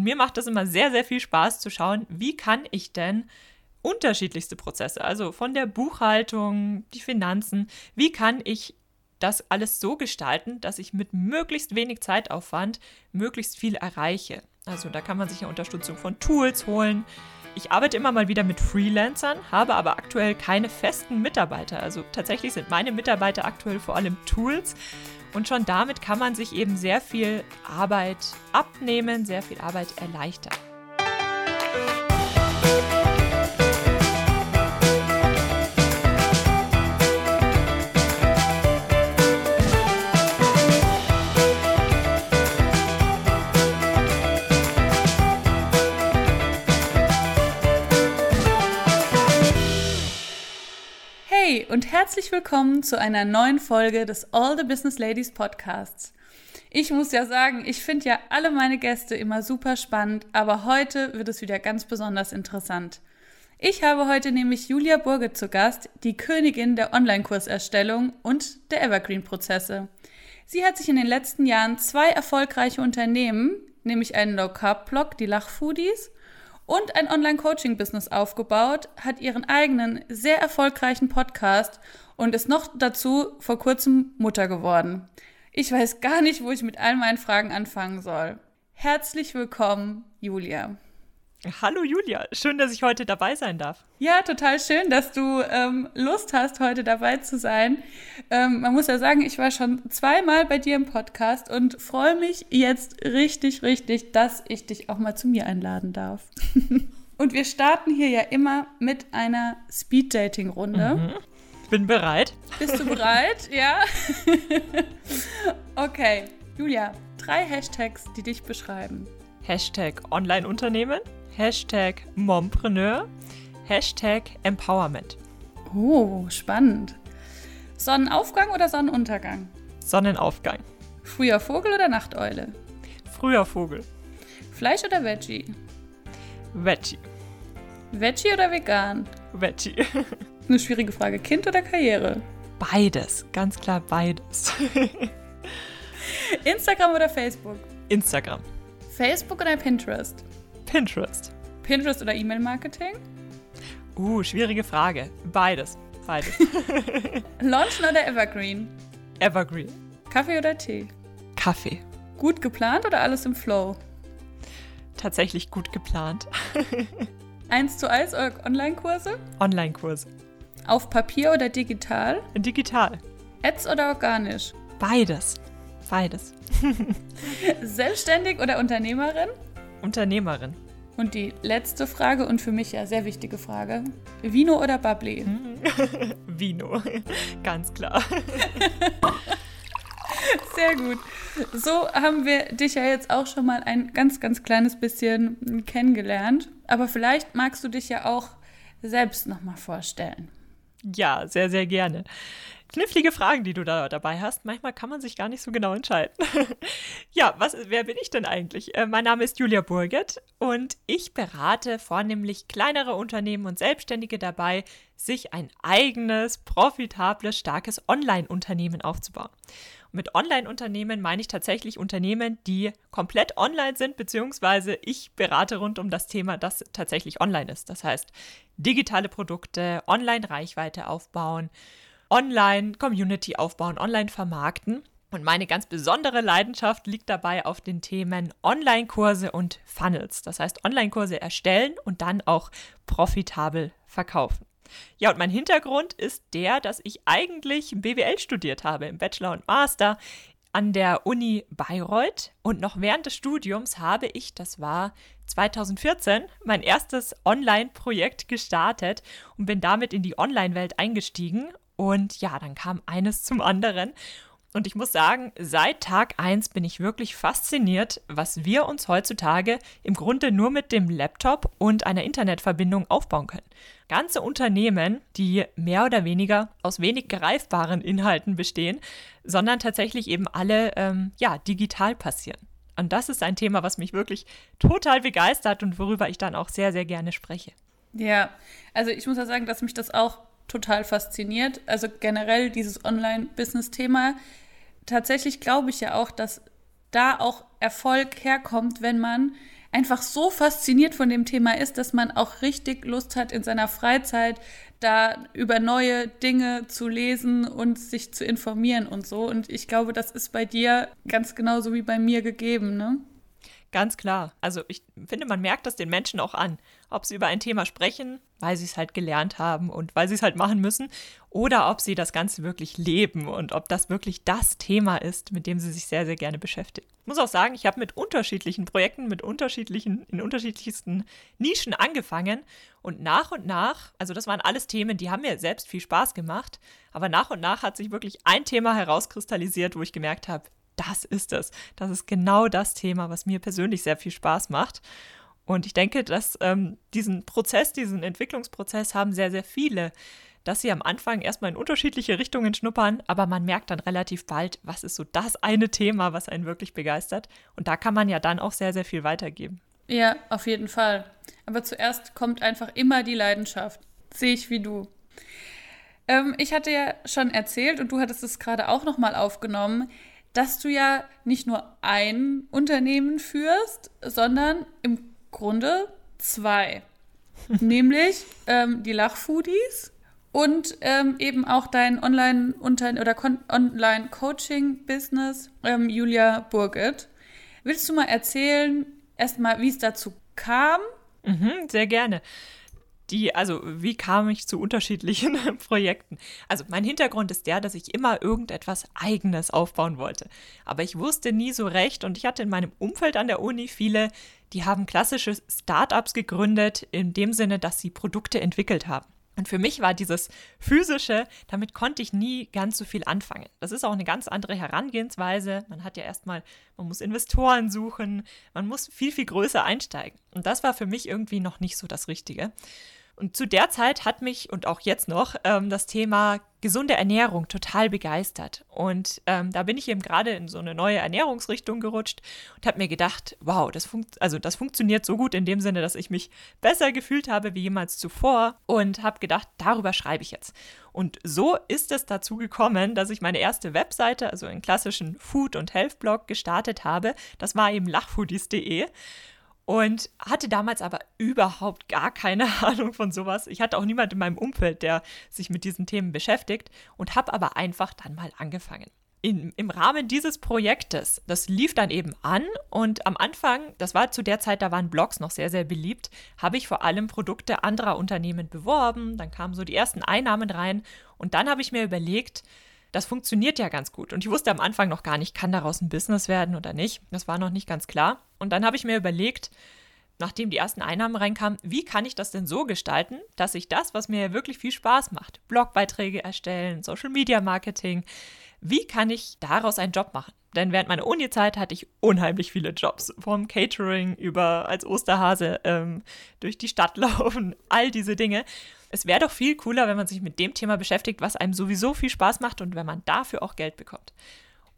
Und mir macht das immer sehr, sehr viel Spaß zu schauen, wie kann ich denn unterschiedlichste Prozesse, also von der Buchhaltung, die Finanzen, wie kann ich das alles so gestalten, dass ich mit möglichst wenig Zeitaufwand möglichst viel erreiche. Also da kann man sich ja Unterstützung von Tools holen. Ich arbeite immer mal wieder mit Freelancern, habe aber aktuell keine festen Mitarbeiter. Also tatsächlich sind meine Mitarbeiter aktuell vor allem Tools. Und schon damit kann man sich eben sehr viel Arbeit abnehmen, sehr viel Arbeit erleichtern. Und herzlich willkommen zu einer neuen Folge des All the Business Ladies Podcasts. Ich muss ja sagen, ich finde ja alle meine Gäste immer super spannend, aber heute wird es wieder ganz besonders interessant. Ich habe heute nämlich Julia Burge zu Gast, die Königin der Online-Kurserstellung und der Evergreen-Prozesse. Sie hat sich in den letzten Jahren zwei erfolgreiche Unternehmen, nämlich einen Low-Carb-Blog, die Lachfoodies, und ein Online-Coaching-Business aufgebaut, hat ihren eigenen, sehr erfolgreichen Podcast und ist noch dazu vor kurzem Mutter geworden. Ich weiß gar nicht, wo ich mit all meinen Fragen anfangen soll. Herzlich willkommen, Julia. Hallo Julia, schön, dass ich heute dabei sein darf. Ja, total schön, dass du ähm, Lust hast, heute dabei zu sein. Ähm, man muss ja sagen, ich war schon zweimal bei dir im Podcast und freue mich jetzt richtig, richtig, dass ich dich auch mal zu mir einladen darf. und wir starten hier ja immer mit einer Speed-Dating-Runde. Mhm. Bin bereit. Bist du bereit? ja. okay, Julia, drei Hashtags, die dich beschreiben. Hashtag Online-Unternehmen. Hashtag Mompreneur, Hashtag Empowerment. Oh, spannend. Sonnenaufgang oder Sonnenuntergang? Sonnenaufgang. Früher Vogel oder Nachteule? Früher Vogel. Fleisch oder Veggie? Veggie. Veggie oder vegan? Veggie. Eine schwierige Frage. Kind oder Karriere? Beides, ganz klar beides. Instagram oder Facebook? Instagram. Facebook oder Pinterest? Pinterest. Pinterest oder E-Mail-Marketing? Uh, schwierige Frage. Beides. Beides. Launchen oder Evergreen? Evergreen. Kaffee oder Tee? Kaffee. Gut geplant oder alles im Flow? Tatsächlich gut geplant. 1 zu 1 Online-Kurse? Online-Kurse. Auf Papier oder digital? Digital. Ads oder organisch? Beides. Beides. Selbstständig oder Unternehmerin? Unternehmerin. Und die letzte Frage und für mich ja sehr wichtige Frage: Vino oder Bubbly? Vino, ganz klar. Sehr gut. So haben wir dich ja jetzt auch schon mal ein ganz, ganz kleines bisschen kennengelernt. Aber vielleicht magst du dich ja auch selbst nochmal vorstellen. Ja, sehr, sehr gerne knifflige Fragen, die du da dabei hast. Manchmal kann man sich gar nicht so genau entscheiden. ja, was, wer bin ich denn eigentlich? Äh, mein Name ist Julia Burget und ich berate vornehmlich kleinere Unternehmen und Selbstständige dabei, sich ein eigenes, profitables, starkes Online-Unternehmen aufzubauen. Mit Online-Unternehmen meine ich tatsächlich Unternehmen, die komplett online sind, beziehungsweise ich berate rund um das Thema, das tatsächlich online ist. Das heißt, digitale Produkte, Online-Reichweite aufbauen Online-Community aufbauen, online vermarkten. Und meine ganz besondere Leidenschaft liegt dabei auf den Themen Online-Kurse und Funnels. Das heißt, Online-Kurse erstellen und dann auch profitabel verkaufen. Ja, und mein Hintergrund ist der, dass ich eigentlich BWL studiert habe, im Bachelor und Master an der Uni Bayreuth. Und noch während des Studiums habe ich, das war 2014, mein erstes Online-Projekt gestartet und bin damit in die Online-Welt eingestiegen und ja, dann kam eines zum anderen. Und ich muss sagen, seit Tag 1 bin ich wirklich fasziniert, was wir uns heutzutage im Grunde nur mit dem Laptop und einer Internetverbindung aufbauen können. Ganze Unternehmen, die mehr oder weniger aus wenig greifbaren Inhalten bestehen, sondern tatsächlich eben alle ähm, ja, digital passieren. Und das ist ein Thema, was mich wirklich total begeistert und worüber ich dann auch sehr, sehr gerne spreche. Ja, also ich muss ja sagen, dass mich das auch total fasziniert. Also generell dieses Online-Business-Thema. Tatsächlich glaube ich ja auch, dass da auch Erfolg herkommt, wenn man einfach so fasziniert von dem Thema ist, dass man auch richtig Lust hat, in seiner Freizeit da über neue Dinge zu lesen und sich zu informieren und so. Und ich glaube, das ist bei dir ganz genauso wie bei mir gegeben, ne? Ganz klar. Also ich finde, man merkt das den Menschen auch an, ob sie über ein Thema sprechen, weil sie es halt gelernt haben und weil sie es halt machen müssen, oder ob sie das Ganze wirklich leben und ob das wirklich das Thema ist, mit dem sie sich sehr, sehr gerne beschäftigen. Ich muss auch sagen, ich habe mit unterschiedlichen Projekten, mit unterschiedlichen, in unterschiedlichsten Nischen angefangen und nach und nach, also das waren alles Themen, die haben mir selbst viel Spaß gemacht, aber nach und nach hat sich wirklich ein Thema herauskristallisiert, wo ich gemerkt habe, das ist es. Das ist genau das Thema, was mir persönlich sehr viel Spaß macht. Und ich denke, dass ähm, diesen Prozess, diesen Entwicklungsprozess haben sehr, sehr viele, dass sie am Anfang erstmal in unterschiedliche Richtungen schnuppern, aber man merkt dann relativ bald, was ist so das eine Thema, was einen wirklich begeistert. Und da kann man ja dann auch sehr, sehr viel weitergeben. Ja, auf jeden Fall. Aber zuerst kommt einfach immer die Leidenschaft. Sehe ich wie du. Ähm, ich hatte ja schon erzählt und du hattest es gerade auch nochmal aufgenommen, dass du ja nicht nur ein Unternehmen führst, sondern im Grunde zwei. Nämlich ähm, die Lachfoodies und ähm, eben auch dein Online-Coaching-Business, ähm, Julia Burget. Willst du mal erzählen, erstmal, wie es dazu kam? Mhm, sehr gerne die, also wie kam ich zu unterschiedlichen Projekten? Also mein Hintergrund ist der, dass ich immer irgendetwas Eigenes aufbauen wollte. Aber ich wusste nie so recht und ich hatte in meinem Umfeld an der Uni viele, die haben klassische Startups gegründet, in dem Sinne, dass sie Produkte entwickelt haben. Und für mich war dieses physische, damit konnte ich nie ganz so viel anfangen. Das ist auch eine ganz andere Herangehensweise. Man hat ja erstmal, man muss Investoren suchen, man muss viel, viel größer einsteigen. Und das war für mich irgendwie noch nicht so das Richtige. Und zu der Zeit hat mich und auch jetzt noch ähm, das Thema gesunde Ernährung total begeistert. Und ähm, da bin ich eben gerade in so eine neue Ernährungsrichtung gerutscht und habe mir gedacht, wow, das, funkt also das funktioniert so gut in dem Sinne, dass ich mich besser gefühlt habe wie jemals zuvor und habe gedacht, darüber schreibe ich jetzt. Und so ist es dazu gekommen, dass ich meine erste Webseite, also einen klassischen Food- und Health-Blog gestartet habe. Das war eben lachfoodies.de und hatte damals aber überhaupt gar keine Ahnung von sowas. Ich hatte auch niemand in meinem Umfeld, der sich mit diesen Themen beschäftigt und habe aber einfach dann mal angefangen. In, Im Rahmen dieses Projektes, das lief dann eben an und am Anfang, das war zu der Zeit, da waren Blogs noch sehr, sehr beliebt, habe ich vor allem Produkte anderer Unternehmen beworben, dann kamen so die ersten Einnahmen rein und dann habe ich mir überlegt, das funktioniert ja ganz gut. Und ich wusste am Anfang noch gar nicht, kann daraus ein Business werden oder nicht. Das war noch nicht ganz klar. Und dann habe ich mir überlegt, nachdem die ersten Einnahmen reinkamen, wie kann ich das denn so gestalten, dass ich das, was mir wirklich viel Spaß macht, Blogbeiträge erstellen, Social Media Marketing, wie kann ich daraus einen Job machen? Denn während meiner Uni-Zeit hatte ich unheimlich viele Jobs. Vom Catering über als Osterhase ähm, durch die Stadt laufen, all diese Dinge. Es wäre doch viel cooler, wenn man sich mit dem Thema beschäftigt, was einem sowieso viel Spaß macht und wenn man dafür auch Geld bekommt.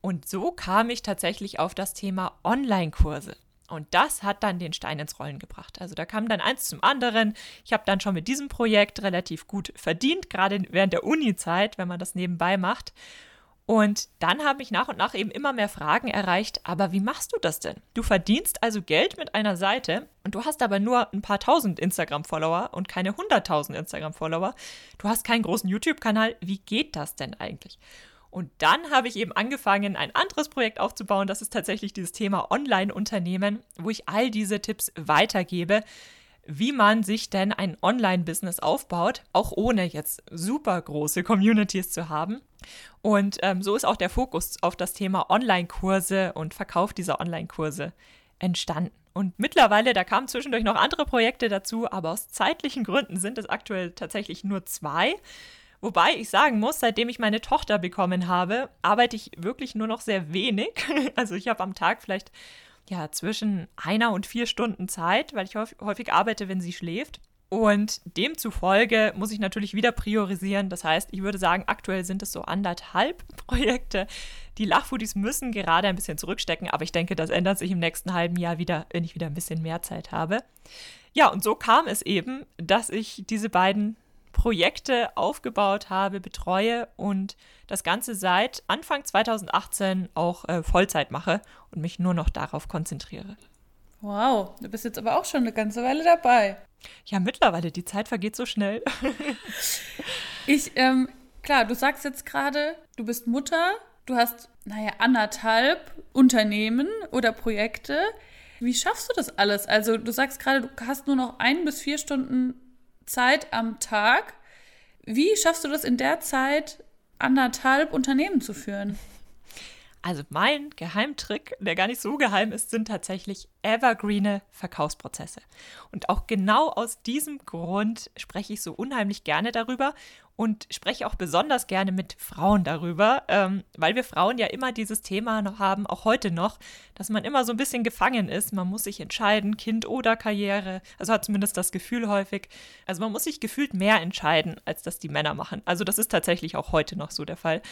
Und so kam ich tatsächlich auf das Thema Online-Kurse. Und das hat dann den Stein ins Rollen gebracht. Also da kam dann eins zum anderen. Ich habe dann schon mit diesem Projekt relativ gut verdient, gerade während der Uni-Zeit, wenn man das nebenbei macht. Und dann haben mich nach und nach eben immer mehr Fragen erreicht, aber wie machst du das denn? Du verdienst also Geld mit einer Seite und du hast aber nur ein paar tausend Instagram-Follower und keine hunderttausend Instagram-Follower. Du hast keinen großen YouTube-Kanal. Wie geht das denn eigentlich? Und dann habe ich eben angefangen, ein anderes Projekt aufzubauen. Das ist tatsächlich dieses Thema Online-Unternehmen, wo ich all diese Tipps weitergebe wie man sich denn ein Online-Business aufbaut, auch ohne jetzt super große Communities zu haben. Und ähm, so ist auch der Fokus auf das Thema Online-Kurse und Verkauf dieser Online-Kurse entstanden. Und mittlerweile, da kamen zwischendurch noch andere Projekte dazu, aber aus zeitlichen Gründen sind es aktuell tatsächlich nur zwei. Wobei ich sagen muss, seitdem ich meine Tochter bekommen habe, arbeite ich wirklich nur noch sehr wenig. Also ich habe am Tag vielleicht ja, zwischen einer und vier Stunden Zeit, weil ich häufig arbeite, wenn sie schläft. Und demzufolge muss ich natürlich wieder priorisieren. Das heißt, ich würde sagen, aktuell sind es so anderthalb Projekte. Die Lachfoodies müssen gerade ein bisschen zurückstecken, aber ich denke, das ändert sich im nächsten halben Jahr wieder, wenn ich wieder ein bisschen mehr Zeit habe. Ja, und so kam es eben, dass ich diese beiden Projekte aufgebaut habe, betreue und das Ganze seit Anfang 2018 auch äh, Vollzeit mache und mich nur noch darauf konzentriere. Wow, du bist jetzt aber auch schon eine ganze Weile dabei. Ja, mittlerweile, die Zeit vergeht so schnell. ich, ähm, klar, du sagst jetzt gerade, du bist Mutter, du hast, naja, anderthalb Unternehmen oder Projekte. Wie schaffst du das alles? Also, du sagst gerade, du hast nur noch ein bis vier Stunden Zeit am Tag. Wie schaffst du das in der Zeit, anderthalb Unternehmen zu führen? Also mein Geheimtrick, der gar nicht so geheim ist, sind tatsächlich evergreene Verkaufsprozesse. Und auch genau aus diesem Grund spreche ich so unheimlich gerne darüber und spreche auch besonders gerne mit Frauen darüber, ähm, weil wir Frauen ja immer dieses Thema noch haben, auch heute noch, dass man immer so ein bisschen gefangen ist. Man muss sich entscheiden, Kind oder Karriere. Also hat zumindest das Gefühl häufig. Also man muss sich gefühlt mehr entscheiden, als das die Männer machen. Also das ist tatsächlich auch heute noch so der Fall.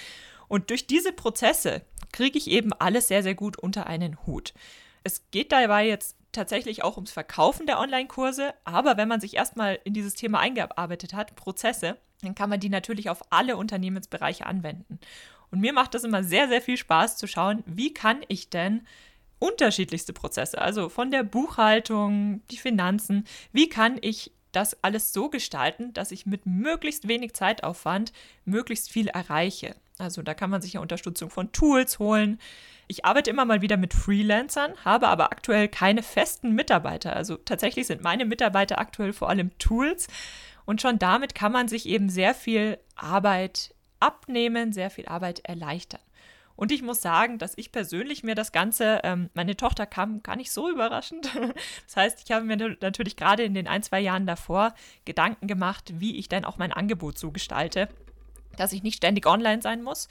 Und durch diese Prozesse kriege ich eben alles sehr, sehr gut unter einen Hut. Es geht dabei jetzt tatsächlich auch ums Verkaufen der Online-Kurse, aber wenn man sich erstmal in dieses Thema eingearbeitet hat, Prozesse, dann kann man die natürlich auf alle Unternehmensbereiche anwenden. Und mir macht das immer sehr, sehr viel Spaß zu schauen, wie kann ich denn unterschiedlichste Prozesse, also von der Buchhaltung, die Finanzen, wie kann ich das alles so gestalten, dass ich mit möglichst wenig Zeitaufwand möglichst viel erreiche. Also da kann man sich ja Unterstützung von Tools holen. Ich arbeite immer mal wieder mit Freelancern, habe aber aktuell keine festen Mitarbeiter. Also tatsächlich sind meine Mitarbeiter aktuell vor allem Tools. Und schon damit kann man sich eben sehr viel Arbeit abnehmen, sehr viel Arbeit erleichtern. Und ich muss sagen, dass ich persönlich mir das Ganze, ähm, meine Tochter kam gar nicht so überraschend. Das heißt, ich habe mir natürlich gerade in den ein, zwei Jahren davor Gedanken gemacht, wie ich dann auch mein Angebot so gestalte dass ich nicht ständig online sein muss,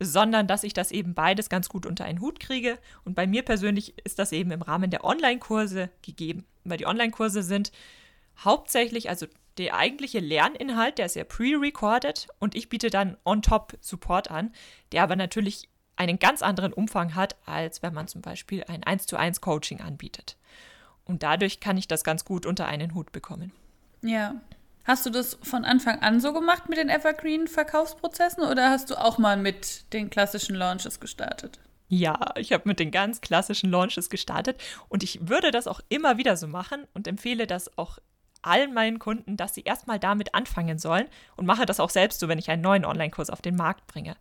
sondern dass ich das eben beides ganz gut unter einen Hut kriege. Und bei mir persönlich ist das eben im Rahmen der Online-Kurse gegeben, weil die Online-Kurse sind hauptsächlich, also der eigentliche Lerninhalt, der ist ja pre-recorded und ich biete dann on-top Support an, der aber natürlich einen ganz anderen Umfang hat, als wenn man zum Beispiel ein 1 zu 1 Coaching anbietet. Und dadurch kann ich das ganz gut unter einen Hut bekommen. Ja, Hast du das von Anfang an so gemacht mit den Evergreen-Verkaufsprozessen oder hast du auch mal mit den klassischen Launches gestartet? Ja, ich habe mit den ganz klassischen Launches gestartet und ich würde das auch immer wieder so machen und empfehle das auch allen meinen Kunden, dass sie erstmal damit anfangen sollen und mache das auch selbst so, wenn ich einen neuen Online-Kurs auf den Markt bringe.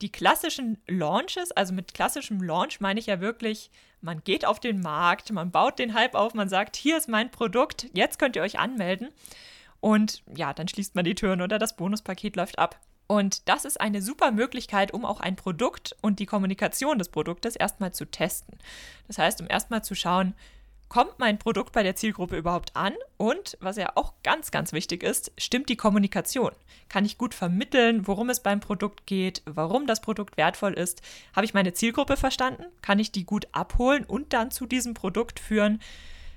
Die klassischen Launches, also mit klassischem Launch meine ich ja wirklich, man geht auf den Markt, man baut den Hype auf, man sagt, hier ist mein Produkt, jetzt könnt ihr euch anmelden. Und ja, dann schließt man die Türen oder das Bonuspaket läuft ab. Und das ist eine super Möglichkeit, um auch ein Produkt und die Kommunikation des Produktes erstmal zu testen. Das heißt, um erstmal zu schauen, kommt mein Produkt bei der Zielgruppe überhaupt an? Und was ja auch ganz, ganz wichtig ist, stimmt die Kommunikation? Kann ich gut vermitteln, worum es beim Produkt geht, warum das Produkt wertvoll ist? Habe ich meine Zielgruppe verstanden? Kann ich die gut abholen und dann zu diesem Produkt führen?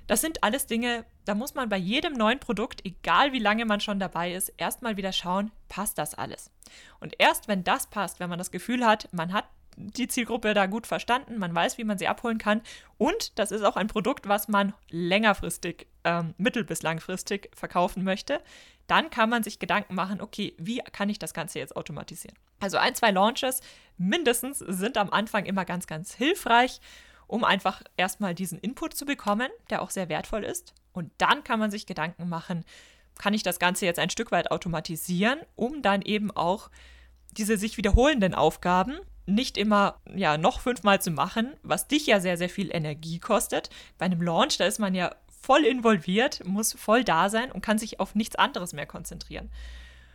Das sind alles Dinge, da muss man bei jedem neuen Produkt, egal wie lange man schon dabei ist, erstmal wieder schauen, passt das alles. Und erst wenn das passt, wenn man das Gefühl hat, man hat die Zielgruppe da gut verstanden, man weiß, wie man sie abholen kann und das ist auch ein Produkt, was man längerfristig, ähm, mittel- bis langfristig verkaufen möchte, dann kann man sich Gedanken machen, okay, wie kann ich das Ganze jetzt automatisieren? Also ein, zwei Launches mindestens sind am Anfang immer ganz, ganz hilfreich um einfach erstmal diesen Input zu bekommen, der auch sehr wertvoll ist. Und dann kann man sich Gedanken machen, kann ich das Ganze jetzt ein Stück weit automatisieren, um dann eben auch diese sich wiederholenden Aufgaben nicht immer ja noch fünfmal zu machen, was dich ja sehr sehr viel Energie kostet. Bei einem Launch, da ist man ja voll involviert, muss voll da sein und kann sich auf nichts anderes mehr konzentrieren.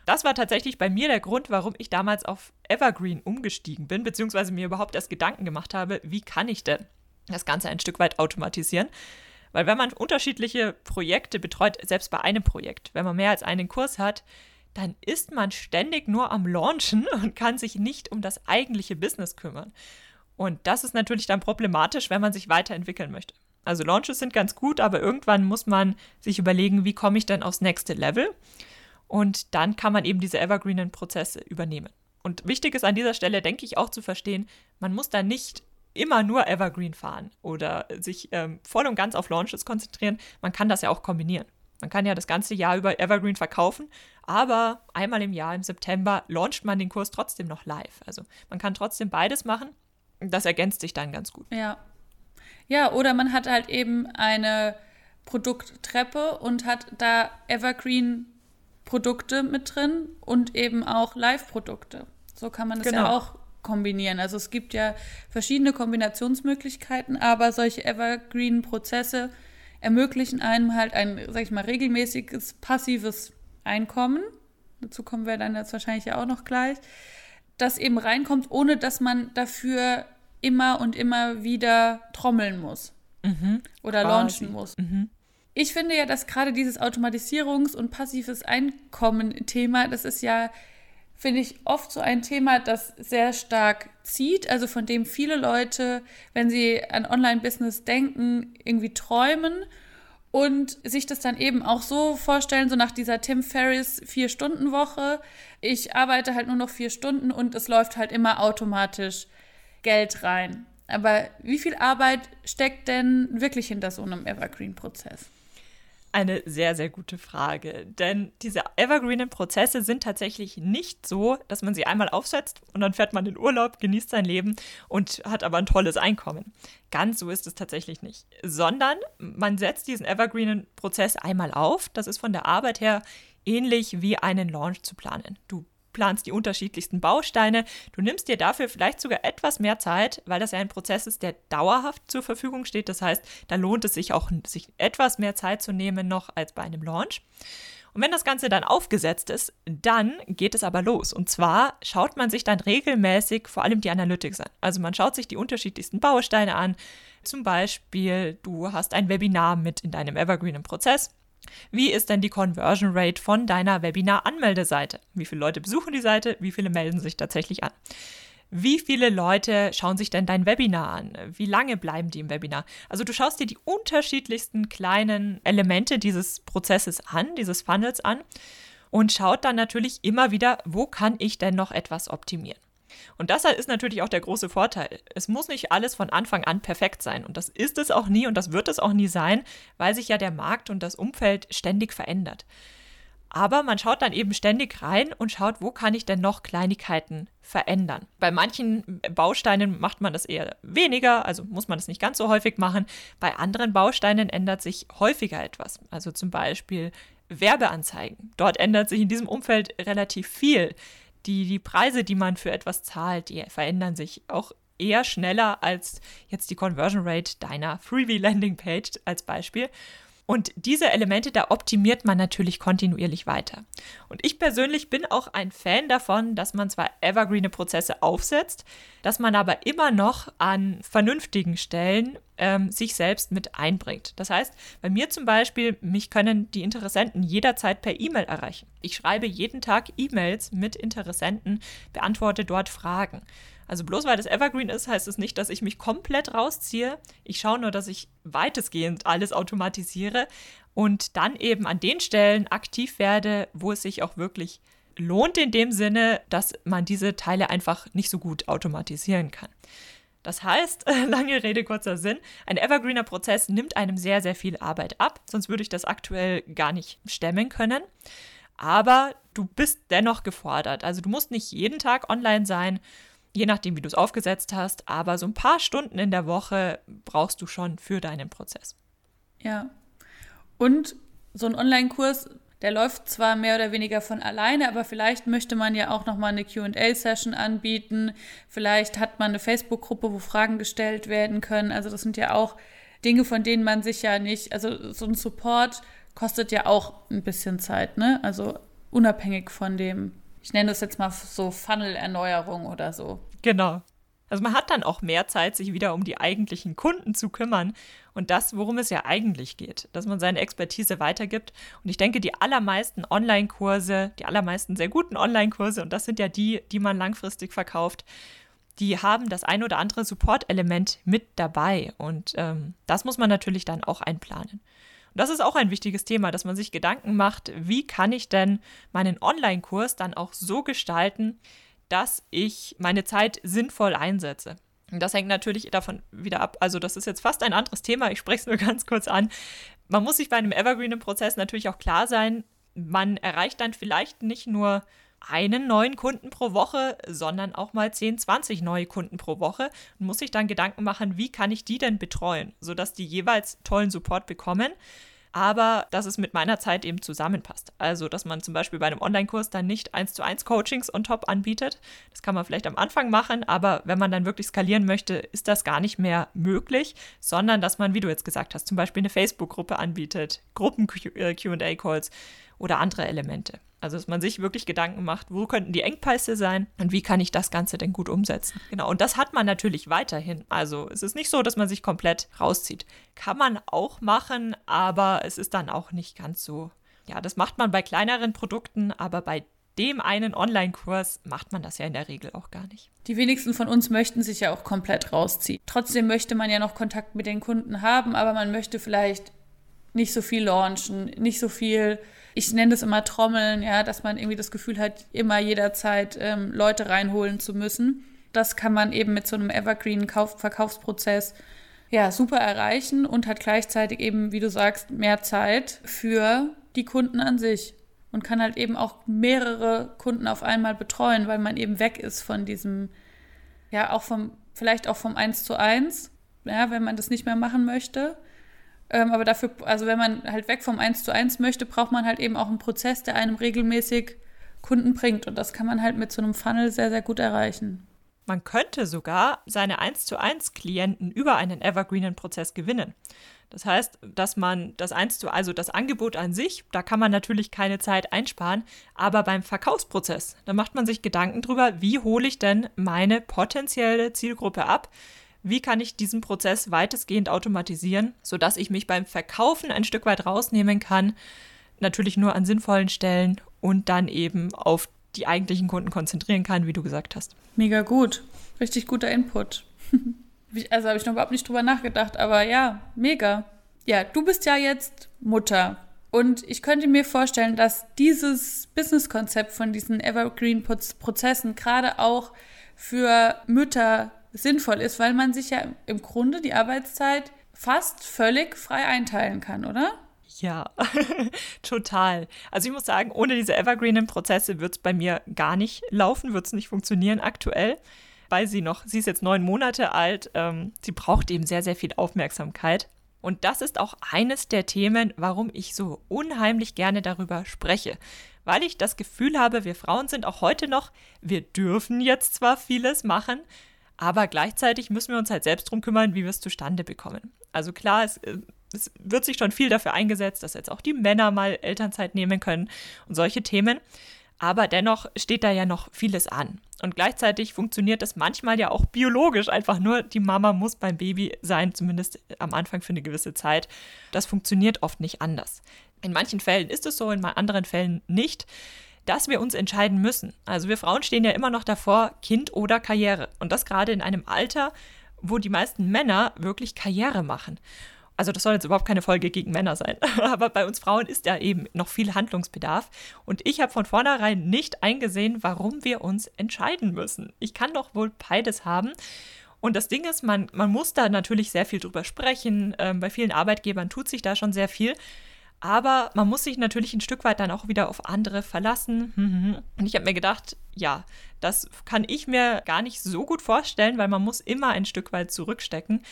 Das war tatsächlich bei mir der Grund, warum ich damals auf Evergreen umgestiegen bin, beziehungsweise mir überhaupt erst Gedanken gemacht habe, wie kann ich denn das Ganze ein Stück weit automatisieren. Weil wenn man unterschiedliche Projekte betreut, selbst bei einem Projekt, wenn man mehr als einen Kurs hat, dann ist man ständig nur am Launchen und kann sich nicht um das eigentliche Business kümmern. Und das ist natürlich dann problematisch, wenn man sich weiterentwickeln möchte. Also Launches sind ganz gut, aber irgendwann muss man sich überlegen, wie komme ich denn aufs nächste Level? Und dann kann man eben diese evergreenen Prozesse übernehmen. Und wichtig ist an dieser Stelle, denke ich, auch zu verstehen, man muss da nicht immer nur Evergreen fahren oder sich ähm, voll und ganz auf Launches konzentrieren. Man kann das ja auch kombinieren. Man kann ja das ganze Jahr über Evergreen verkaufen, aber einmal im Jahr im September launcht man den Kurs trotzdem noch live. Also man kann trotzdem beides machen. Das ergänzt sich dann ganz gut. Ja. Ja, oder man hat halt eben eine Produkttreppe und hat da Evergreen-Produkte mit drin und eben auch Live-Produkte. So kann man das genau. ja auch kombinieren. Also es gibt ja verschiedene Kombinationsmöglichkeiten, aber solche Evergreen-Prozesse ermöglichen einem halt ein, sag ich mal, regelmäßiges passives Einkommen. Dazu kommen wir dann jetzt wahrscheinlich ja auch noch gleich. Das eben reinkommt, ohne dass man dafür immer und immer wieder trommeln muss. Mhm, oder quasi. launchen muss. Mhm. Ich finde ja, dass gerade dieses Automatisierungs- und passives Einkommen-Thema, das ist ja, finde ich, oft so ein Thema, das sehr stark zieht, also von dem viele Leute, wenn sie an Online-Business denken, irgendwie träumen und sich das dann eben auch so vorstellen, so nach dieser Tim Ferriss Vier-Stunden-Woche. Ich arbeite halt nur noch vier Stunden und es läuft halt immer automatisch Geld rein. Aber wie viel Arbeit steckt denn wirklich hinter so einem Evergreen-Prozess? Eine sehr, sehr gute Frage. Denn diese evergreenen Prozesse sind tatsächlich nicht so, dass man sie einmal aufsetzt und dann fährt man in Urlaub, genießt sein Leben und hat aber ein tolles Einkommen. Ganz so ist es tatsächlich nicht. Sondern man setzt diesen evergreenen Prozess einmal auf. Das ist von der Arbeit her ähnlich wie einen Launch zu planen. Du planst die unterschiedlichsten Bausteine. Du nimmst dir dafür vielleicht sogar etwas mehr Zeit, weil das ja ein Prozess ist, der dauerhaft zur Verfügung steht. Das heißt, da lohnt es sich auch, sich etwas mehr Zeit zu nehmen noch als bei einem Launch. Und wenn das Ganze dann aufgesetzt ist, dann geht es aber los. Und zwar schaut man sich dann regelmäßig vor allem die Analytics an. Also man schaut sich die unterschiedlichsten Bausteine an. Zum Beispiel, du hast ein Webinar mit in deinem Evergreenen Prozess wie ist denn die Conversion Rate von deiner Webinar-Anmeldeseite? Wie viele Leute besuchen die Seite? Wie viele melden sich tatsächlich an? Wie viele Leute schauen sich denn dein Webinar an? Wie lange bleiben die im Webinar? Also du schaust dir die unterschiedlichsten kleinen Elemente dieses Prozesses an, dieses Funnels an und schaut dann natürlich immer wieder, wo kann ich denn noch etwas optimieren? Und das ist natürlich auch der große Vorteil. Es muss nicht alles von Anfang an perfekt sein. Und das ist es auch nie und das wird es auch nie sein, weil sich ja der Markt und das Umfeld ständig verändert. Aber man schaut dann eben ständig rein und schaut, wo kann ich denn noch Kleinigkeiten verändern. Bei manchen Bausteinen macht man das eher weniger, also muss man das nicht ganz so häufig machen. Bei anderen Bausteinen ändert sich häufiger etwas. Also zum Beispiel Werbeanzeigen. Dort ändert sich in diesem Umfeld relativ viel die, die Preise, die man für etwas zahlt, die verändern sich auch eher schneller als jetzt die Conversion Rate deiner Freebie Landing Page als Beispiel. Und diese Elemente, da optimiert man natürlich kontinuierlich weiter. Und ich persönlich bin auch ein Fan davon, dass man zwar evergreene Prozesse aufsetzt, dass man aber immer noch an vernünftigen Stellen ähm, sich selbst mit einbringt. Das heißt, bei mir zum Beispiel, mich können die Interessenten jederzeit per E-Mail erreichen. Ich schreibe jeden Tag E-Mails mit Interessenten, beantworte dort Fragen. Also bloß weil das Evergreen ist, heißt es nicht, dass ich mich komplett rausziehe. Ich schaue nur, dass ich weitestgehend alles automatisiere und dann eben an den Stellen aktiv werde, wo es sich auch wirklich lohnt in dem Sinne, dass man diese Teile einfach nicht so gut automatisieren kann. Das heißt, lange Rede, kurzer Sinn, ein Evergreener Prozess nimmt einem sehr, sehr viel Arbeit ab, sonst würde ich das aktuell gar nicht stemmen können. Aber du bist dennoch gefordert. Also du musst nicht jeden Tag online sein, je nachdem, wie du es aufgesetzt hast, aber so ein paar Stunden in der Woche brauchst du schon für deinen Prozess. Ja. Und so ein Online-Kurs, der läuft zwar mehr oder weniger von alleine, aber vielleicht möchte man ja auch noch mal eine Q&A-Session anbieten. Vielleicht hat man eine Facebook-Gruppe, wo Fragen gestellt werden können. Also das sind ja auch Dinge, von denen man sich ja nicht, also so ein Support kostet ja auch ein bisschen Zeit, ne? Also unabhängig von dem ich nenne das jetzt mal so Funnel-Erneuerung oder so. Genau. Also man hat dann auch mehr Zeit, sich wieder um die eigentlichen Kunden zu kümmern und das, worum es ja eigentlich geht, dass man seine Expertise weitergibt. Und ich denke, die allermeisten Online-Kurse, die allermeisten sehr guten Online-Kurse, und das sind ja die, die man langfristig verkauft, die haben das ein oder andere Support-Element mit dabei. Und ähm, das muss man natürlich dann auch einplanen. Und das ist auch ein wichtiges Thema, dass man sich Gedanken macht, wie kann ich denn meinen Online-Kurs dann auch so gestalten, dass ich meine Zeit sinnvoll einsetze. Und das hängt natürlich davon wieder ab. Also, das ist jetzt fast ein anderes Thema. Ich spreche es nur ganz kurz an. Man muss sich bei einem Evergreen-Prozess natürlich auch klar sein, man erreicht dann vielleicht nicht nur einen neuen Kunden pro Woche, sondern auch mal 10, 20 neue Kunden pro Woche und muss sich dann Gedanken machen, wie kann ich die denn betreuen, sodass die jeweils tollen Support bekommen aber dass es mit meiner Zeit eben zusammenpasst. Also, dass man zum Beispiel bei einem Online-Kurs dann nicht eins zu eins Coachings on top anbietet. Das kann man vielleicht am Anfang machen, aber wenn man dann wirklich skalieren möchte, ist das gar nicht mehr möglich, sondern dass man, wie du jetzt gesagt hast, zum Beispiel eine Facebook-Gruppe anbietet, Gruppen-QA-Calls äh, oder andere Elemente. Also, dass man sich wirklich Gedanken macht, wo könnten die Engpässe sein und wie kann ich das Ganze denn gut umsetzen. Genau, und das hat man natürlich weiterhin. Also, es ist nicht so, dass man sich komplett rauszieht. Kann man auch machen, aber es ist dann auch nicht ganz so. Ja, das macht man bei kleineren Produkten, aber bei dem einen Online-Kurs macht man das ja in der Regel auch gar nicht. Die wenigsten von uns möchten sich ja auch komplett rausziehen. Trotzdem möchte man ja noch Kontakt mit den Kunden haben, aber man möchte vielleicht nicht so viel launchen, nicht so viel ich nenne das immer Trommeln, ja, dass man irgendwie das Gefühl hat, immer jederzeit ähm, Leute reinholen zu müssen. Das kann man eben mit so einem Evergreen-Verkaufsprozess ja, super erreichen und hat gleichzeitig eben, wie du sagst, mehr Zeit für die Kunden an sich und kann halt eben auch mehrere Kunden auf einmal betreuen, weil man eben weg ist von diesem, ja, auch vom, vielleicht auch vom Eins zu eins, ja, wenn man das nicht mehr machen möchte. Ähm, aber dafür, also wenn man halt weg vom 1 zu 1 möchte, braucht man halt eben auch einen Prozess, der einem regelmäßig Kunden bringt. Und das kann man halt mit so einem Funnel sehr, sehr gut erreichen. Man könnte sogar seine 1 zu 1 Klienten über einen evergreenen Prozess gewinnen. Das heißt, dass man das 1 zu, also das Angebot an sich, da kann man natürlich keine Zeit einsparen, aber beim Verkaufsprozess, da macht man sich Gedanken drüber, wie hole ich denn meine potenzielle Zielgruppe ab? Wie kann ich diesen Prozess weitestgehend automatisieren, sodass ich mich beim Verkaufen ein Stück weit rausnehmen kann, natürlich nur an sinnvollen Stellen und dann eben auf die eigentlichen Kunden konzentrieren kann, wie du gesagt hast. Mega gut. Richtig guter Input. also habe ich noch überhaupt nicht drüber nachgedacht, aber ja, mega. Ja, du bist ja jetzt Mutter. Und ich könnte mir vorstellen, dass dieses Businesskonzept von diesen Evergreen-Prozessen gerade auch für Mütter sinnvoll ist, weil man sich ja im Grunde die Arbeitszeit fast völlig frei einteilen kann, oder? Ja, total. Also ich muss sagen, ohne diese evergreenen Prozesse wird es bei mir gar nicht laufen, wird es nicht funktionieren aktuell, weil sie noch, sie ist jetzt neun Monate alt, ähm, sie braucht eben sehr, sehr viel Aufmerksamkeit. Und das ist auch eines der Themen, warum ich so unheimlich gerne darüber spreche. Weil ich das Gefühl habe, wir Frauen sind auch heute noch, wir dürfen jetzt zwar vieles machen, aber gleichzeitig müssen wir uns halt selbst darum kümmern, wie wir es zustande bekommen. Also klar, es, äh, es wird sich schon viel dafür eingesetzt, dass jetzt auch die Männer mal Elternzeit nehmen können und solche Themen. Aber dennoch steht da ja noch vieles an. Und gleichzeitig funktioniert das manchmal ja auch biologisch einfach nur. Die Mama muss beim Baby sein, zumindest am Anfang für eine gewisse Zeit. Das funktioniert oft nicht anders. In manchen Fällen ist es so, in anderen Fällen nicht dass wir uns entscheiden müssen. Also wir Frauen stehen ja immer noch davor, Kind oder Karriere. Und das gerade in einem Alter, wo die meisten Männer wirklich Karriere machen. Also das soll jetzt überhaupt keine Folge gegen Männer sein, aber bei uns Frauen ist ja eben noch viel Handlungsbedarf und ich habe von vornherein nicht eingesehen, warum wir uns entscheiden müssen. Ich kann doch wohl beides haben. Und das Ding ist, man, man muss da natürlich sehr viel drüber sprechen. Ähm, bei vielen Arbeitgebern tut sich da schon sehr viel. Aber man muss sich natürlich ein Stück weit dann auch wieder auf andere verlassen. Und ich habe mir gedacht, ja, das kann ich mir gar nicht so gut vorstellen, weil man muss immer ein Stück weit zurückstecken.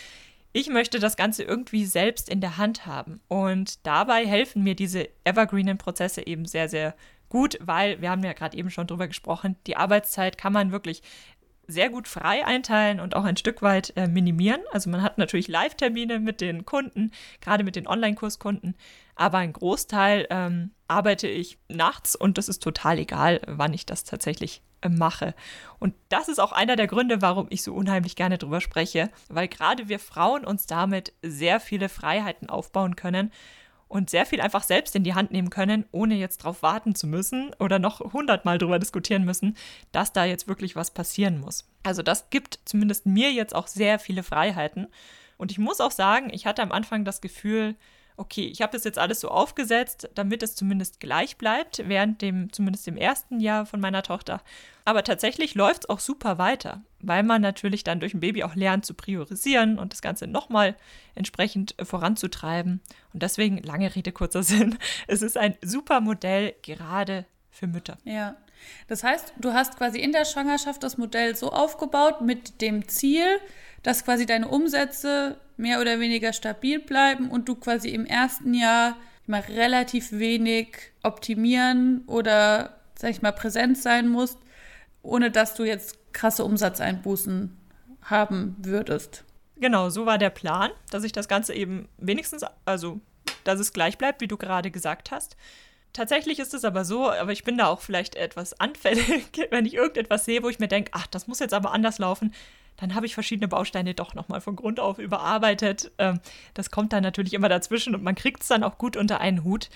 Ich möchte das Ganze irgendwie selbst in der Hand haben. Und dabei helfen mir diese evergreenen Prozesse eben sehr, sehr gut, weil wir haben ja gerade eben schon drüber gesprochen, die Arbeitszeit kann man wirklich sehr gut frei einteilen und auch ein Stück weit äh, minimieren. Also man hat natürlich Live-Termine mit den Kunden, gerade mit den Online-Kurskunden, aber ein Großteil ähm, arbeite ich nachts und das ist total egal, wann ich das tatsächlich äh, mache. Und das ist auch einer der Gründe, warum ich so unheimlich gerne drüber spreche, weil gerade wir Frauen uns damit sehr viele Freiheiten aufbauen können und sehr viel einfach selbst in die Hand nehmen können, ohne jetzt darauf warten zu müssen oder noch hundertmal darüber diskutieren müssen, dass da jetzt wirklich was passieren muss. Also das gibt zumindest mir jetzt auch sehr viele Freiheiten. Und ich muss auch sagen, ich hatte am Anfang das Gefühl, okay, ich habe das jetzt alles so aufgesetzt, damit es zumindest gleich bleibt, während dem, zumindest dem ersten Jahr von meiner Tochter. Aber tatsächlich läuft es auch super weiter, weil man natürlich dann durch ein Baby auch lernt zu priorisieren und das Ganze nochmal entsprechend äh, voranzutreiben. Und deswegen, lange Rede, kurzer Sinn, es ist ein super Modell gerade für Mütter. Ja. Das heißt, du hast quasi in der Schwangerschaft das Modell so aufgebaut mit dem Ziel, dass quasi deine Umsätze mehr oder weniger stabil bleiben und du quasi im ersten Jahr mal relativ wenig optimieren oder, sag ich mal, präsent sein musst, ohne dass du jetzt krasse Umsatzeinbußen haben würdest. Genau, so war der Plan, dass ich das Ganze eben wenigstens, also dass es gleich bleibt, wie du gerade gesagt hast. Tatsächlich ist es aber so, aber ich bin da auch vielleicht etwas anfällig, wenn ich irgendetwas sehe, wo ich mir denke, ach, das muss jetzt aber anders laufen, dann habe ich verschiedene Bausteine doch nochmal von Grund auf überarbeitet. Ähm, das kommt dann natürlich immer dazwischen und man kriegt es dann auch gut unter einen Hut.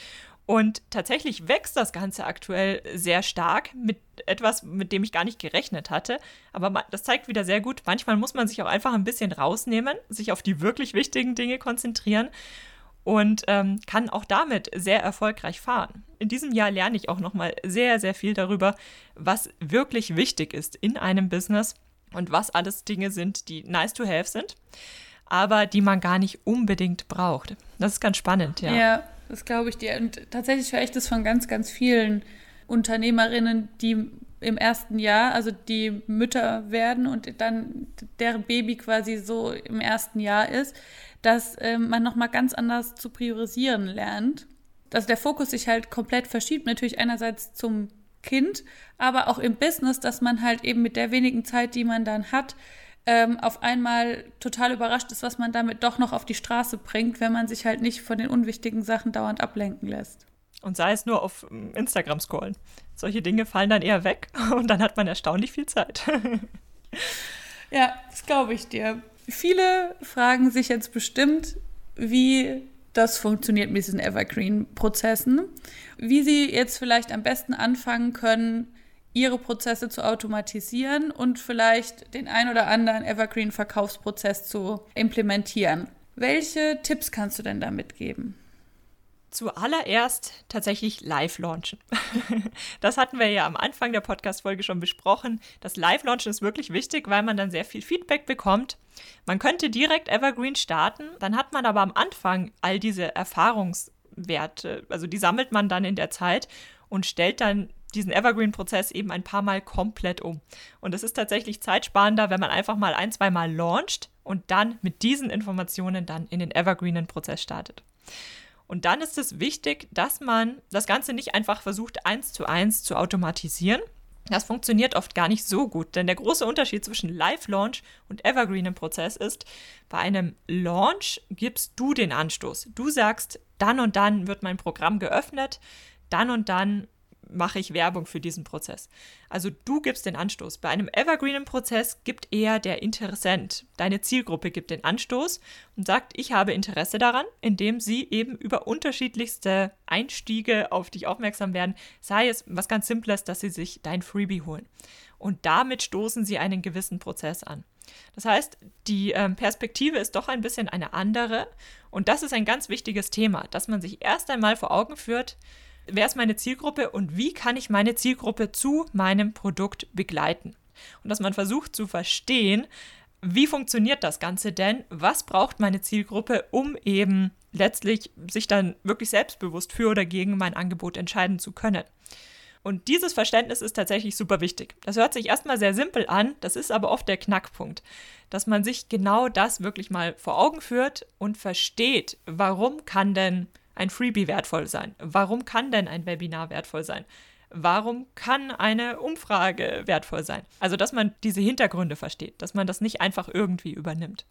Und tatsächlich wächst das Ganze aktuell sehr stark mit etwas, mit dem ich gar nicht gerechnet hatte. Aber das zeigt wieder sehr gut, manchmal muss man sich auch einfach ein bisschen rausnehmen, sich auf die wirklich wichtigen Dinge konzentrieren und ähm, kann auch damit sehr erfolgreich fahren. In diesem Jahr lerne ich auch nochmal sehr, sehr viel darüber, was wirklich wichtig ist in einem Business und was alles Dinge sind, die nice to have sind, aber die man gar nicht unbedingt braucht. Das ist ganz spannend, ja. Ja, das glaube ich dir. Und tatsächlich höre ich das von ganz, ganz vielen Unternehmerinnen, die im ersten Jahr, also die Mütter werden und dann deren Baby quasi so im ersten Jahr ist, dass ähm, man nochmal ganz anders zu priorisieren lernt. Dass der Fokus sich halt komplett verschiebt. Natürlich einerseits zum Kind, aber auch im Business, dass man halt eben mit der wenigen Zeit, die man dann hat, ähm, auf einmal total überrascht ist, was man damit doch noch auf die Straße bringt, wenn man sich halt nicht von den unwichtigen Sachen dauernd ablenken lässt. Und sei es nur auf ähm, Instagram scrollen. Solche Dinge fallen dann eher weg und dann hat man erstaunlich viel Zeit. ja, das glaube ich dir. Viele fragen sich jetzt bestimmt, wie das funktioniert mit diesen Evergreen-Prozessen. Wie sie jetzt vielleicht am besten anfangen können, ihre Prozesse zu automatisieren und vielleicht den ein oder anderen Evergreen-Verkaufsprozess zu implementieren. Welche Tipps kannst du denn da mitgeben? Zuallererst tatsächlich live launchen. das hatten wir ja am Anfang der Podcast-Folge schon besprochen. Das Live-Launchen ist wirklich wichtig, weil man dann sehr viel Feedback bekommt. Man könnte direkt Evergreen starten, dann hat man aber am Anfang all diese Erfahrungswerte, also die sammelt man dann in der Zeit und stellt dann diesen Evergreen-Prozess eben ein paar Mal komplett um. Und es ist tatsächlich zeitsparender, wenn man einfach mal ein, zwei Mal launcht und dann mit diesen Informationen dann in den Evergreenen-Prozess startet. Und dann ist es wichtig, dass man das Ganze nicht einfach versucht, eins zu eins zu automatisieren. Das funktioniert oft gar nicht so gut, denn der große Unterschied zwischen Live-Launch und Evergreen im Prozess ist, bei einem Launch gibst du den Anstoß. Du sagst, dann und dann wird mein Programm geöffnet, dann und dann mache ich Werbung für diesen Prozess. Also du gibst den Anstoß. Bei einem evergreenen Prozess gibt eher der Interessent, deine Zielgruppe gibt den Anstoß und sagt, ich habe Interesse daran, indem sie eben über unterschiedlichste Einstiege auf dich aufmerksam werden, sei es was ganz Simples, dass sie sich dein Freebie holen. Und damit stoßen sie einen gewissen Prozess an. Das heißt, die ähm, Perspektive ist doch ein bisschen eine andere. Und das ist ein ganz wichtiges Thema, dass man sich erst einmal vor Augen führt, wer ist meine Zielgruppe und wie kann ich meine Zielgruppe zu meinem Produkt begleiten. Und dass man versucht zu verstehen, wie funktioniert das Ganze denn? Was braucht meine Zielgruppe, um eben letztlich sich dann wirklich selbstbewusst für oder gegen mein Angebot entscheiden zu können? Und dieses Verständnis ist tatsächlich super wichtig. Das hört sich erstmal sehr simpel an, das ist aber oft der Knackpunkt, dass man sich genau das wirklich mal vor Augen führt und versteht, warum kann denn ein Freebie wertvoll sein? Warum kann denn ein Webinar wertvoll sein? Warum kann eine Umfrage wertvoll sein? Also, dass man diese Hintergründe versteht, dass man das nicht einfach irgendwie übernimmt.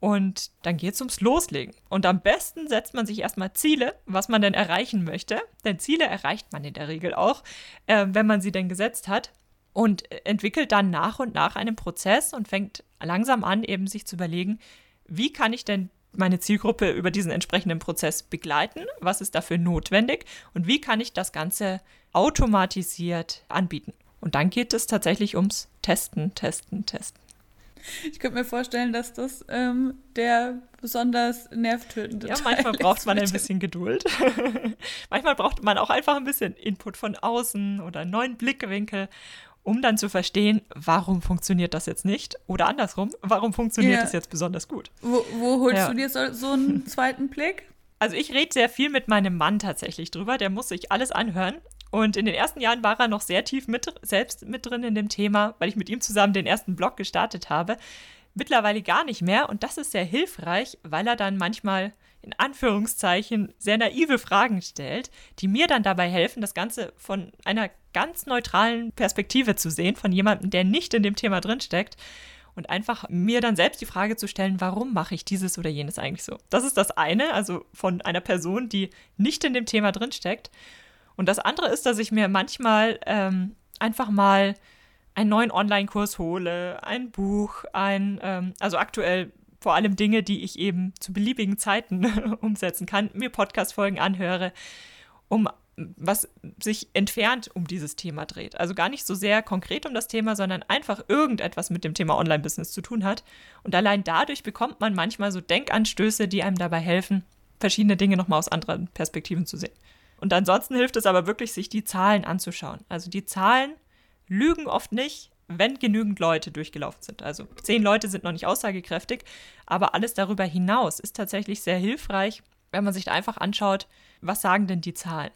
Und dann geht es ums Loslegen. Und am besten setzt man sich erstmal Ziele, was man denn erreichen möchte. Denn Ziele erreicht man in der Regel auch, äh, wenn man sie denn gesetzt hat. Und entwickelt dann nach und nach einen Prozess und fängt langsam an, eben sich zu überlegen, wie kann ich denn meine Zielgruppe über diesen entsprechenden Prozess begleiten? Was ist dafür notwendig? Und wie kann ich das Ganze automatisiert anbieten? Und dann geht es tatsächlich ums Testen, Testen, Testen. Ich könnte mir vorstellen, dass das ähm, der besonders nervtötende Ja, manchmal Teil braucht man ein bisschen Geduld. manchmal braucht man auch einfach ein bisschen Input von außen oder einen neuen Blickwinkel um dann zu verstehen, warum funktioniert das jetzt nicht? Oder andersrum, warum funktioniert es ja. jetzt besonders gut? Wo, wo holst ja. du dir so, so einen zweiten Blick? Also ich rede sehr viel mit meinem Mann tatsächlich drüber, der muss sich alles anhören Und in den ersten Jahren war er noch sehr tief mit, selbst mit drin in dem Thema, weil ich mit ihm zusammen den ersten Blog gestartet habe. Mittlerweile gar nicht mehr und das ist sehr hilfreich, weil er dann manchmal in Anführungszeichen sehr naive Fragen stellt, die mir dann dabei helfen, das Ganze von einer ganz neutralen Perspektive zu sehen, von jemandem, der nicht in dem Thema drinsteckt und einfach mir dann selbst die Frage zu stellen, warum mache ich dieses oder jenes eigentlich so? Das ist das eine, also von einer Person, die nicht in dem Thema drinsteckt. Und das andere ist, dass ich mir manchmal ähm, einfach mal einen neuen Online-Kurs hole, ein Buch, ein, ähm, also aktuell vor allem Dinge, die ich eben zu beliebigen Zeiten umsetzen kann, mir Podcast-Folgen anhöre, um was sich entfernt um dieses Thema dreht. Also gar nicht so sehr konkret um das Thema, sondern einfach irgendetwas mit dem Thema Online-Business zu tun hat. Und allein dadurch bekommt man manchmal so Denkanstöße, die einem dabei helfen, verschiedene Dinge nochmal aus anderen Perspektiven zu sehen. Und ansonsten hilft es aber wirklich, sich die Zahlen anzuschauen. Also die Zahlen lügen oft nicht, wenn genügend Leute durchgelaufen sind. Also zehn Leute sind noch nicht aussagekräftig, aber alles darüber hinaus ist tatsächlich sehr hilfreich, wenn man sich einfach anschaut, was sagen denn die Zahlen.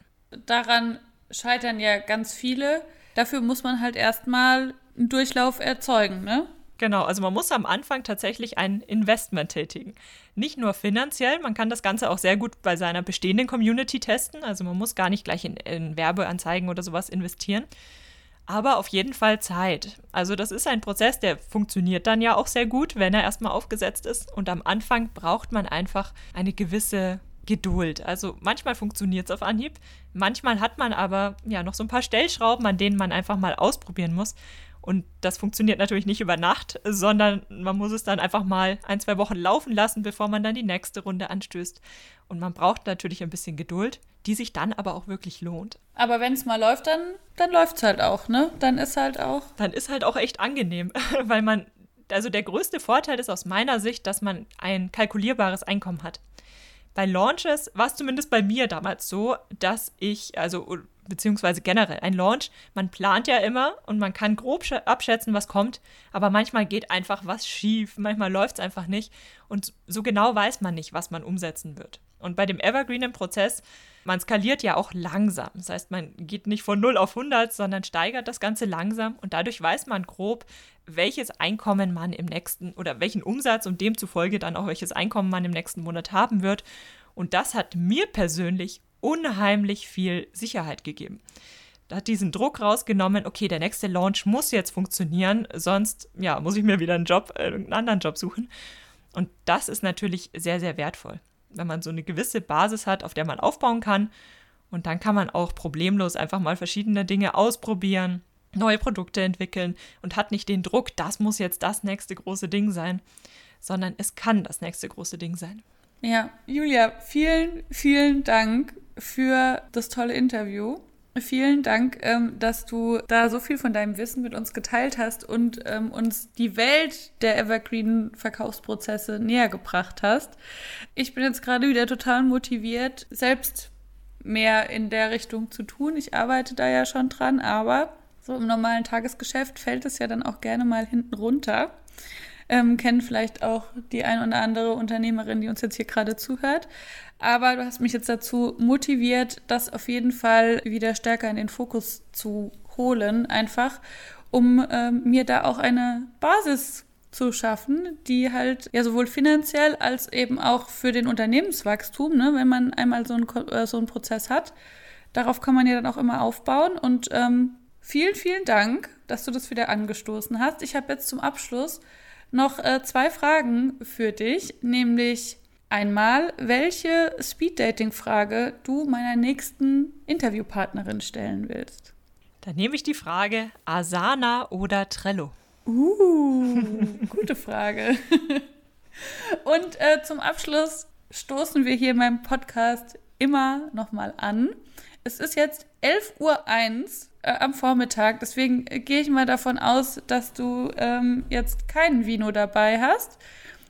Daran scheitern ja ganz viele. Dafür muss man halt erstmal einen Durchlauf erzeugen, ne? Genau, also man muss am Anfang tatsächlich ein Investment tätigen. Nicht nur finanziell, man kann das Ganze auch sehr gut bei seiner bestehenden Community testen. Also man muss gar nicht gleich in, in Werbeanzeigen oder sowas investieren. Aber auf jeden Fall Zeit. Also das ist ein Prozess, der funktioniert dann ja auch sehr gut, wenn er erstmal aufgesetzt ist. Und am Anfang braucht man einfach eine gewisse Geduld. Also manchmal funktioniert es auf Anhieb, manchmal hat man aber ja noch so ein paar Stellschrauben, an denen man einfach mal ausprobieren muss. Und das funktioniert natürlich nicht über Nacht, sondern man muss es dann einfach mal ein, zwei Wochen laufen lassen, bevor man dann die nächste Runde anstößt. Und man braucht natürlich ein bisschen Geduld, die sich dann aber auch wirklich lohnt. Aber wenn es mal läuft, dann, dann läuft es halt auch, ne? Dann ist halt auch. Dann ist halt auch echt angenehm, weil man, also der größte Vorteil ist aus meiner Sicht, dass man ein kalkulierbares Einkommen hat. Bei Launches war es zumindest bei mir damals so, dass ich, also beziehungsweise generell ein Launch, man plant ja immer und man kann grob abschätzen, was kommt, aber manchmal geht einfach was schief, manchmal läuft es einfach nicht und so genau weiß man nicht, was man umsetzen wird. Und bei dem Evergreenen Prozess, man skaliert ja auch langsam. Das heißt, man geht nicht von 0 auf 100, sondern steigert das Ganze langsam und dadurch weiß man grob, welches Einkommen man im nächsten oder welchen Umsatz und demzufolge dann auch welches Einkommen man im nächsten Monat haben wird. Und das hat mir persönlich unheimlich viel Sicherheit gegeben. Da hat diesen Druck rausgenommen, okay, der nächste Launch muss jetzt funktionieren, sonst ja, muss ich mir wieder einen Job, äh, einen anderen Job suchen. Und das ist natürlich sehr, sehr wertvoll, wenn man so eine gewisse Basis hat, auf der man aufbauen kann. Und dann kann man auch problemlos einfach mal verschiedene Dinge ausprobieren, neue Produkte entwickeln und hat nicht den Druck, das muss jetzt das nächste große Ding sein, sondern es kann das nächste große Ding sein. Ja, Julia, vielen, vielen Dank für das tolle Interview. Vielen Dank, ähm, dass du da so viel von deinem Wissen mit uns geteilt hast und ähm, uns die Welt der Evergreen-Verkaufsprozesse näher gebracht hast. Ich bin jetzt gerade wieder total motiviert, selbst mehr in der Richtung zu tun. Ich arbeite da ja schon dran, aber im normalen Tagesgeschäft fällt es ja dann auch gerne mal hinten runter ähm, kennen vielleicht auch die ein oder andere Unternehmerin, die uns jetzt hier gerade zuhört. Aber du hast mich jetzt dazu motiviert, das auf jeden Fall wieder stärker in den Fokus zu holen, einfach um ähm, mir da auch eine Basis zu schaffen, die halt ja sowohl finanziell als eben auch für den Unternehmenswachstum, ne, wenn man einmal so, ein, äh, so einen Prozess hat, darauf kann man ja dann auch immer aufbauen. Und ähm, vielen, vielen Dank, dass du das wieder angestoßen hast. Ich habe jetzt zum Abschluss noch äh, zwei Fragen für dich, nämlich einmal, welche Speed-Dating-Frage du meiner nächsten Interviewpartnerin stellen willst. Dann nehme ich die Frage Asana oder Trello. Uh, gute Frage. Und äh, zum Abschluss stoßen wir hier in meinem Podcast immer nochmal an. Es ist jetzt 11.01 Uhr äh, am Vormittag. Deswegen äh, gehe ich mal davon aus, dass du ähm, jetzt keinen Vino dabei hast.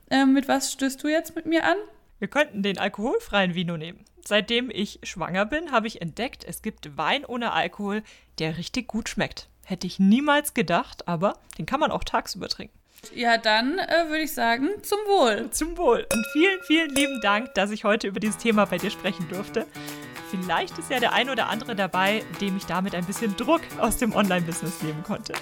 Ähm, mit was stößt du jetzt mit mir an? Wir könnten den alkoholfreien Vino nehmen. Seitdem ich schwanger bin, habe ich entdeckt, es gibt Wein ohne Alkohol, der richtig gut schmeckt. Hätte ich niemals gedacht, aber den kann man auch tagsüber trinken. Ja, dann äh, würde ich sagen, zum Wohl. Zum Wohl. Und vielen, vielen lieben Dank, dass ich heute über dieses Thema bei dir sprechen durfte. Vielleicht ist ja der ein oder andere dabei, dem ich damit ein bisschen Druck aus dem Online-Business nehmen konnte.